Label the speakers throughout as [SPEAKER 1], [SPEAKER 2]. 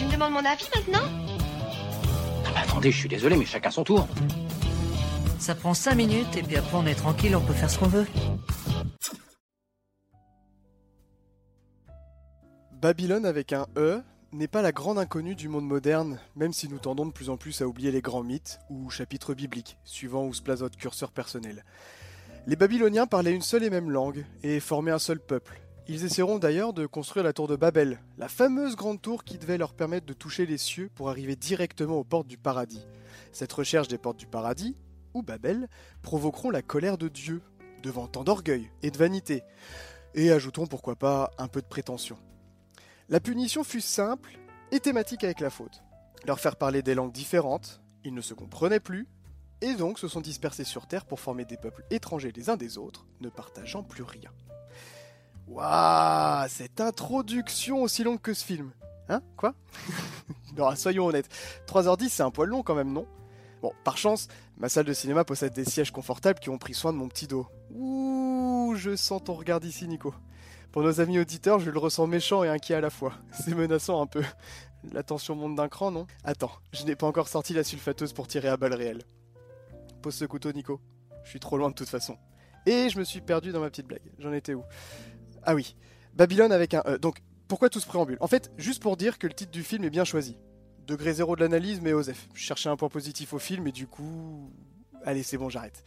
[SPEAKER 1] Tu me demandes mon avis maintenant
[SPEAKER 2] Ah bah attendez, je suis désolé, mais chacun son tour.
[SPEAKER 3] Ça prend 5 minutes et puis après on est tranquille, on peut faire ce qu'on veut.
[SPEAKER 4] Babylone avec un E n'est pas la grande inconnue du monde moderne, même si nous tendons de plus en plus à oublier les grands mythes ou chapitres bibliques, suivant où se place votre curseur personnel. Les Babyloniens parlaient une seule et même langue et formaient un seul peuple. Ils essaieront d'ailleurs de construire la tour de Babel, la fameuse grande tour qui devait leur permettre de toucher les cieux pour arriver directement aux portes du paradis. Cette recherche des portes du paradis, ou Babel, provoqueront la colère de Dieu, devant tant d'orgueil et de vanité. Et ajoutons pourquoi pas un peu de prétention. La punition fut simple et thématique avec la faute. Leur faire parler des langues différentes, ils ne se comprenaient plus, et donc se sont dispersés sur Terre pour former des peuples étrangers les uns des autres, ne partageant plus rien. Waouh, cette introduction aussi longue que ce film. Hein Quoi Non, soyons honnêtes. 3h10, c'est un poil long quand même, non? Bon, par chance, ma salle de cinéma possède des sièges confortables qui ont pris soin de mon petit dos. Ouh, je sens ton regard d'ici, Nico. Pour nos amis auditeurs, je le ressens méchant et inquiet à la fois. C'est menaçant un peu. La tension monte d'un cran, non? Attends, je n'ai pas encore sorti la sulfateuse pour tirer à balles réelles. Pose ce couteau, Nico. Je suis trop loin de toute façon. Et je me suis perdu dans ma petite blague. J'en étais où? Ah oui, Babylone avec un E. Donc, pourquoi tout ce préambule? En fait, juste pour dire que le titre du film est bien choisi. Degré zéro de l'analyse, mais Osef. Je cherchais un point positif au film et du coup... Allez, c'est bon, j'arrête.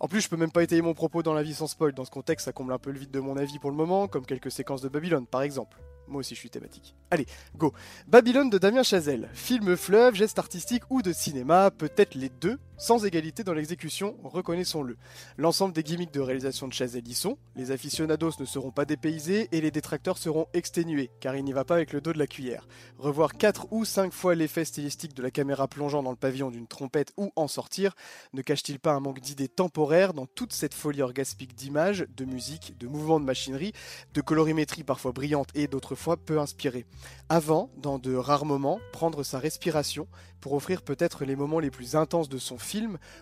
[SPEAKER 4] En plus, je peux même pas étayer mon propos dans la vie sans spoil. Dans ce contexte, ça comble un peu le vide de mon avis pour le moment, comme quelques séquences de Babylone, par exemple. Moi aussi, je suis thématique. Allez, go. Babylone de Damien Chazelle. Film fleuve, geste artistique ou de cinéma, peut-être les deux, sans égalité dans l'exécution, reconnaissons-le. L'ensemble des gimmicks de réalisation de Chazelle y sont, les aficionados ne seront pas dépaysés et les détracteurs seront exténués, car il n'y va pas avec le dos de la cuillère. Revoir 4 ou 5 fois l'effet stylistique de la caméra plongeant dans le pavillon d'une trompette ou en sortir, ne cache-t-il pas un manque d'idées temporaires dans toute cette folie orgaspique d'images, de musique, de mouvements de machinerie, de colorimétrie parfois brillante et d'autres fois peu inspirée Avant, dans de rares moments, prendre sa respiration pour offrir peut-être les moments les plus intenses de son film,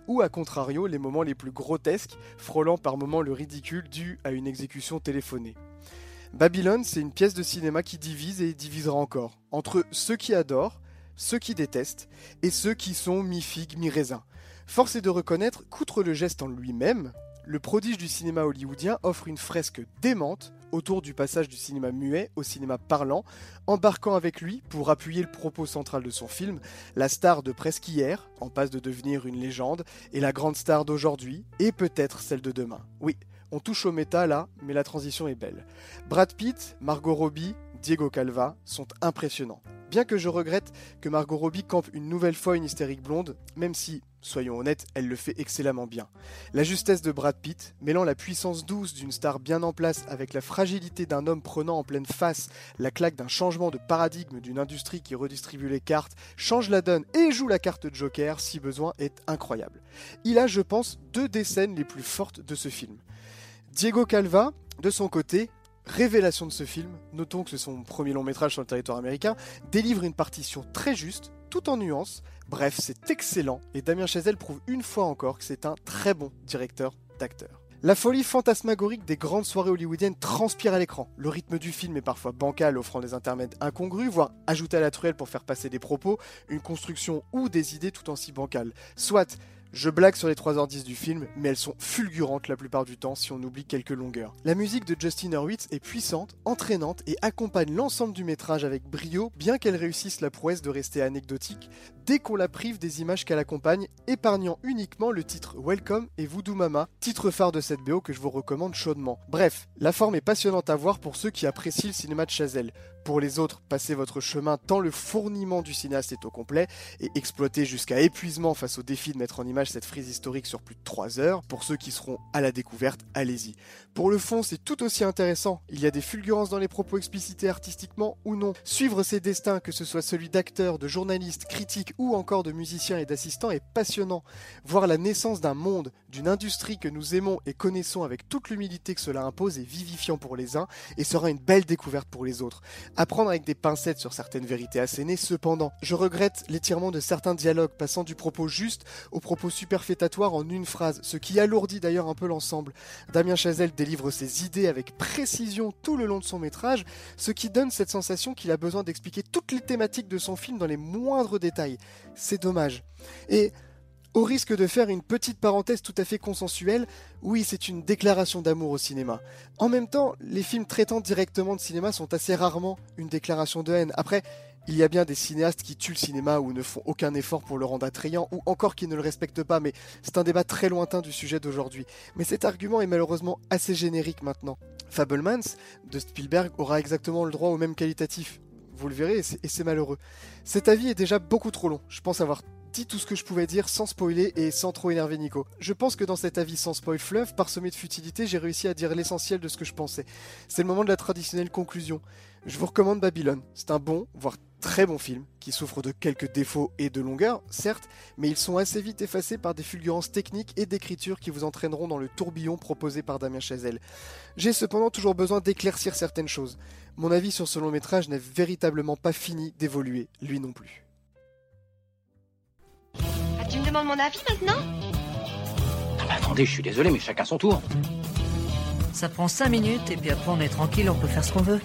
[SPEAKER 4] ou à contrario les moments les plus grotesques, frôlant par moments le ridicule dû à une exécution téléphonée. Babylone, c'est une pièce de cinéma qui divise et divisera encore, entre ceux qui adorent, ceux qui détestent, et ceux qui sont mi-figue, mi-raisin. Force est de reconnaître qu'outre le geste en lui-même, le prodige du cinéma hollywoodien offre une fresque démente autour du passage du cinéma muet au cinéma parlant, embarquant avec lui, pour appuyer le propos central de son film, la star de presque hier, en passe de devenir une légende, et la grande star d'aujourd'hui, et peut-être celle de demain. Oui, on touche au méta là, mais la transition est belle. Brad Pitt, Margot Robbie, Diego Calva sont impressionnants. Bien que je regrette que Margot Robbie campe une nouvelle fois une hystérique blonde, même si, soyons honnêtes, elle le fait excellemment bien. La justesse de Brad Pitt, mêlant la puissance douce d'une star bien en place avec la fragilité d'un homme prenant en pleine face la claque d'un changement de paradigme d'une industrie qui redistribue les cartes, change la donne et joue la carte Joker si besoin, est incroyable. Il a, je pense, deux des scènes les plus fortes de ce film. Diego Calva, de son côté, révélation de ce film, notons que c'est son premier long métrage sur le territoire américain, délivre une partition très juste, tout en nuances. Bref, c'est excellent et Damien Chazelle prouve une fois encore que c'est un très bon directeur d'acteur. La folie fantasmagorique des grandes soirées hollywoodiennes transpire à l'écran. Le rythme du film est parfois bancal, offrant des intermèdes incongrus, voire ajouté à la truelle pour faire passer des propos, une construction ou des idées tout aussi bancales. Soit je blague sur les 3h10 du film, mais elles sont fulgurantes la plupart du temps si on oublie quelques longueurs. La musique de Justin Hurwitz est puissante, entraînante et accompagne l'ensemble du métrage avec brio, bien qu'elle réussisse la prouesse de rester anecdotique, dès qu'on la prive des images qu'elle accompagne, épargnant uniquement le titre Welcome et Voodoo Mama, titre phare de cette BO que je vous recommande chaudement. Bref, la forme est passionnante à voir pour ceux qui apprécient le cinéma de Chazelle. Pour les autres, passez votre chemin tant le fourniment du cinéaste est au complet et exploitez jusqu'à épuisement face au défi de mettre en image cette frise historique sur plus de 3 heures. Pour ceux qui seront à la découverte, allez-y. Pour le fond, c'est tout aussi intéressant. Il y a des fulgurances dans les propos explicités artistiquement ou non. Suivre ses destins, que ce soit celui d'acteurs, de journalistes, critiques ou encore de musiciens et d'assistants, est passionnant. Voir la naissance d'un monde, d'une industrie que nous aimons et connaissons avec toute l'humilité que cela impose est vivifiant pour les uns et sera une belle découverte pour les autres. À prendre avec des pincettes sur certaines vérités assénées, cependant, je regrette l'étirement de certains dialogues passant du propos juste au propos superfétatoire en une phrase, ce qui alourdit d'ailleurs un peu l'ensemble. Damien Chazelle délivre ses idées avec précision tout le long de son métrage, ce qui donne cette sensation qu'il a besoin d'expliquer toutes les thématiques de son film dans les moindres détails. C'est dommage. Et au risque de faire une petite parenthèse tout à fait consensuelle, oui, c'est une déclaration d'amour au cinéma. En même temps, les films traitant directement de cinéma sont assez rarement une déclaration de haine. Après, il y a bien des cinéastes qui tuent le cinéma ou ne font aucun effort pour le rendre attrayant, ou encore qui ne le respectent pas, mais c'est un débat très lointain du sujet d'aujourd'hui. Mais cet argument est malheureusement assez générique maintenant. Fablemans de Spielberg aura exactement le droit au même qualitatif. Vous le verrez, et c'est malheureux. Cet avis est déjà beaucoup trop long. Je pense avoir tout ce que je pouvais dire sans spoiler et sans trop énerver Nico. Je pense que dans cet avis sans spoil fleuve, parsemé de futilité, j'ai réussi à dire l'essentiel de ce que je pensais. C'est le moment de la traditionnelle conclusion. Je vous recommande Babylone. C'est un bon, voire très bon film, qui souffre de quelques défauts et de longueur, certes, mais ils sont assez vite effacés par des fulgurances techniques et d'écriture qui vous entraîneront dans le tourbillon proposé par Damien Chazelle. J'ai cependant toujours besoin d'éclaircir certaines choses. Mon avis sur ce long métrage n'est véritablement pas fini d'évoluer, lui non plus.
[SPEAKER 1] Tu me demandes mon avis maintenant?
[SPEAKER 2] Ah Attendez, je suis désolé, mais chacun son tour.
[SPEAKER 3] Ça prend 5 minutes et puis après on est tranquille, on peut faire ce qu'on veut.